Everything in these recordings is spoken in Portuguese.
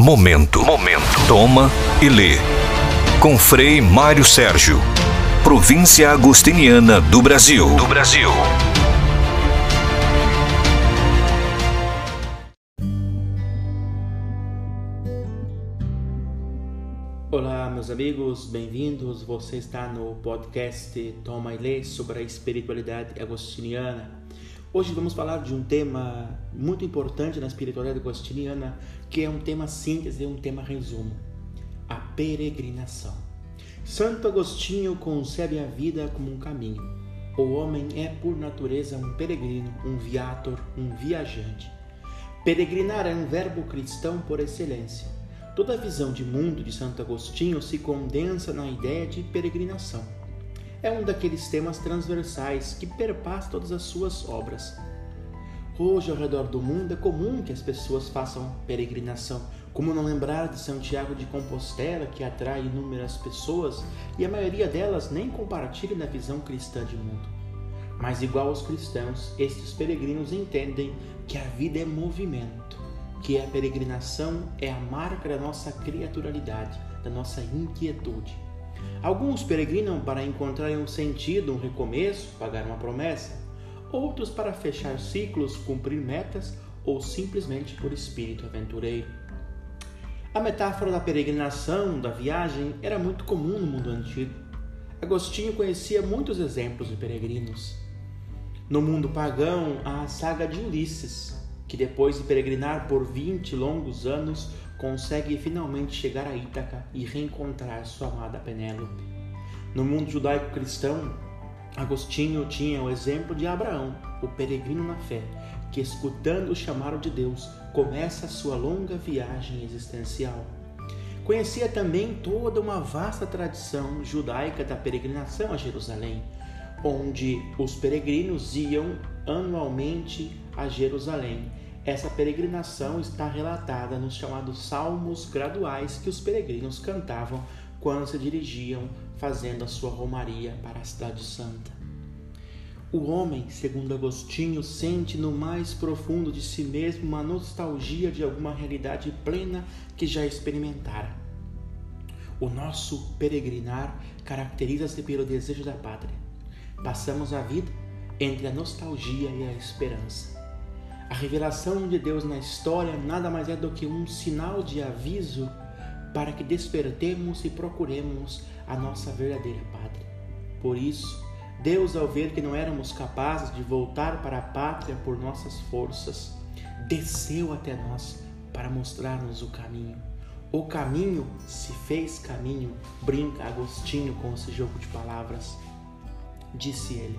Momento. Momento. Toma e lê. Com Frei Mário Sérgio. Província Agostiniana do Brasil. Do Brasil. Olá, meus amigos, bem-vindos. Você está no podcast Toma e Lê sobre a espiritualidade agostiniana. Hoje vamos falar de um tema muito importante na espiritualidade agostiniana, que é um tema síntese, um tema resumo: a peregrinação. Santo Agostinho concebe a vida como um caminho. O homem é, por natureza, um peregrino, um viator, um viajante. Peregrinar é um verbo cristão por excelência. Toda a visão de mundo de Santo Agostinho se condensa na ideia de peregrinação é um daqueles temas transversais que perpassa todas as suas obras. Hoje, ao redor do mundo, é comum que as pessoas façam peregrinação. Como não lembrar de Santiago de Compostela, que atrai inúmeras pessoas e a maioria delas nem compartilha na visão cristã de mundo. Mas, igual aos cristãos, estes peregrinos entendem que a vida é movimento, que a peregrinação é a marca da nossa criaturalidade, da nossa inquietude. Alguns peregrinam para encontrar um sentido, um recomeço, pagar uma promessa. Outros para fechar ciclos, cumprir metas ou simplesmente por espírito aventureiro. A metáfora da peregrinação, da viagem, era muito comum no mundo antigo. Agostinho conhecia muitos exemplos de peregrinos. No mundo pagão, há a saga de Ulisses, que depois de peregrinar por 20 longos anos, consegue finalmente chegar a Ítaca e reencontrar sua amada Penélope. No mundo judaico-cristão, Agostinho tinha o exemplo de Abraão, o peregrino na fé, que, escutando o chamado de Deus, começa a sua longa viagem existencial. Conhecia também toda uma vasta tradição judaica da peregrinação a Jerusalém, onde os peregrinos iam anualmente a Jerusalém essa peregrinação está relatada nos chamados salmos graduais que os peregrinos cantavam quando se dirigiam fazendo a sua romaria para a Cidade Santa. O homem, segundo Agostinho, sente no mais profundo de si mesmo uma nostalgia de alguma realidade plena que já experimentara. O nosso peregrinar caracteriza-se pelo desejo da pátria. Passamos a vida entre a nostalgia e a esperança. A revelação de Deus na história nada mais é do que um sinal de aviso para que despertemos e procuremos a nossa verdadeira pátria. Por isso, Deus, ao ver que não éramos capazes de voltar para a pátria por nossas forças, desceu até nós para mostrar-nos o caminho. O caminho se fez caminho, brinca Agostinho com esse jogo de palavras. Disse ele: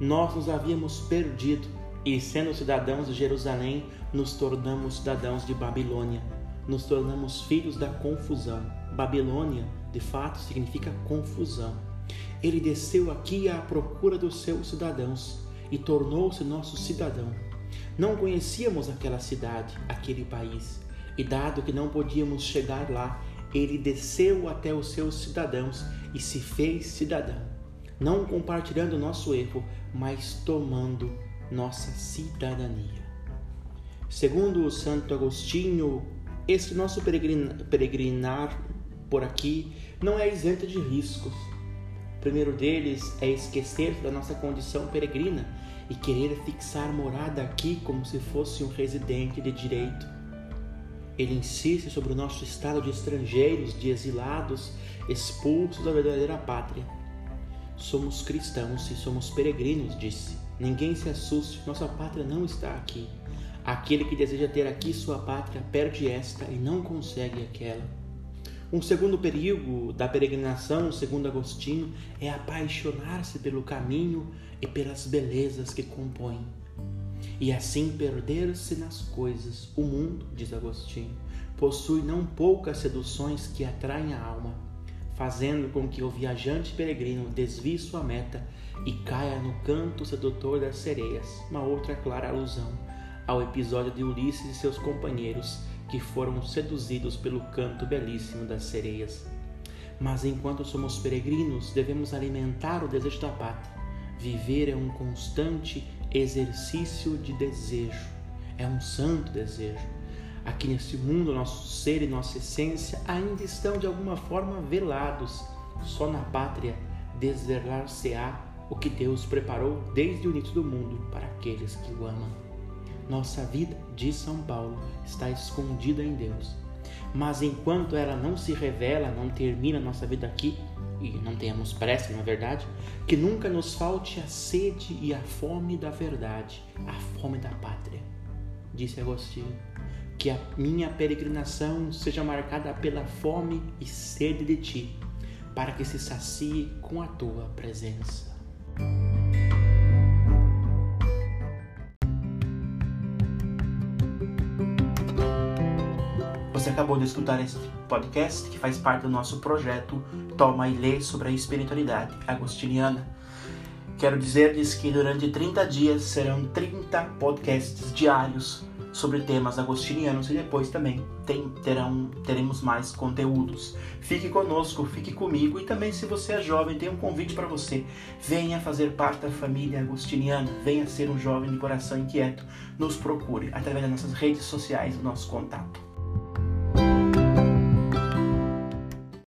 Nós nos havíamos perdido e sendo cidadãos de Jerusalém, nos tornamos cidadãos de Babilônia, nos tornamos filhos da confusão. Babilônia, de fato, significa confusão. Ele desceu aqui à procura dos seus cidadãos e tornou-se nosso cidadão. Não conhecíamos aquela cidade, aquele país, e dado que não podíamos chegar lá, ele desceu até os seus cidadãos e se fez cidadão, não compartilhando nosso erro, mas tomando nossa cidadania. Segundo Santo Agostinho, este nosso peregrinar por aqui não é isento de riscos. O primeiro deles é esquecer da nossa condição peregrina e querer fixar morada aqui como se fosse um residente de direito. Ele insiste sobre o nosso estado de estrangeiros, de exilados, expulsos da verdadeira pátria. Somos cristãos e somos peregrinos, disse. Ninguém se assuste, nossa pátria não está aqui. Aquele que deseja ter aqui sua pátria perde esta e não consegue aquela. Um segundo perigo da peregrinação, segundo Agostinho, é apaixonar-se pelo caminho e pelas belezas que compõem. E assim perder-se nas coisas. O mundo, diz Agostinho, possui não poucas seduções que atraem a alma, fazendo com que o viajante peregrino desvie sua meta e caia no canto sedutor das sereias, uma outra clara alusão ao episódio de Ulisses e seus companheiros que foram seduzidos pelo canto belíssimo das sereias. Mas enquanto somos peregrinos, devemos alimentar o desejo da pátria. Viver é um constante exercício de desejo, é um santo desejo. Aqui nesse mundo, nosso ser e nossa essência ainda estão de alguma forma velados. Só na pátria desvelar-se-á o que Deus preparou desde o início do mundo para aqueles que o amam. Nossa vida, diz São Paulo, está escondida em Deus. Mas enquanto ela não se revela, não termina nossa vida aqui, e não tenhamos pressa, na é verdade, que nunca nos falte a sede e a fome da verdade, a fome da pátria. Disse Agostinho, que a minha peregrinação seja marcada pela fome e sede de ti, para que se sacie com a tua presença. Você acabou de escutar este podcast que faz parte do nosso projeto Toma e Lê sobre a espiritualidade agostiniana. Quero dizer-lhes que durante 30 dias serão 30 podcasts diários sobre temas agostinianos e depois também tem, terão, teremos mais conteúdos. Fique conosco, fique comigo e também se você é jovem, tem um convite para você. Venha fazer parte da família agostiniana, venha ser um jovem de coração inquieto. Nos procure através das nossas redes sociais, o nosso contato.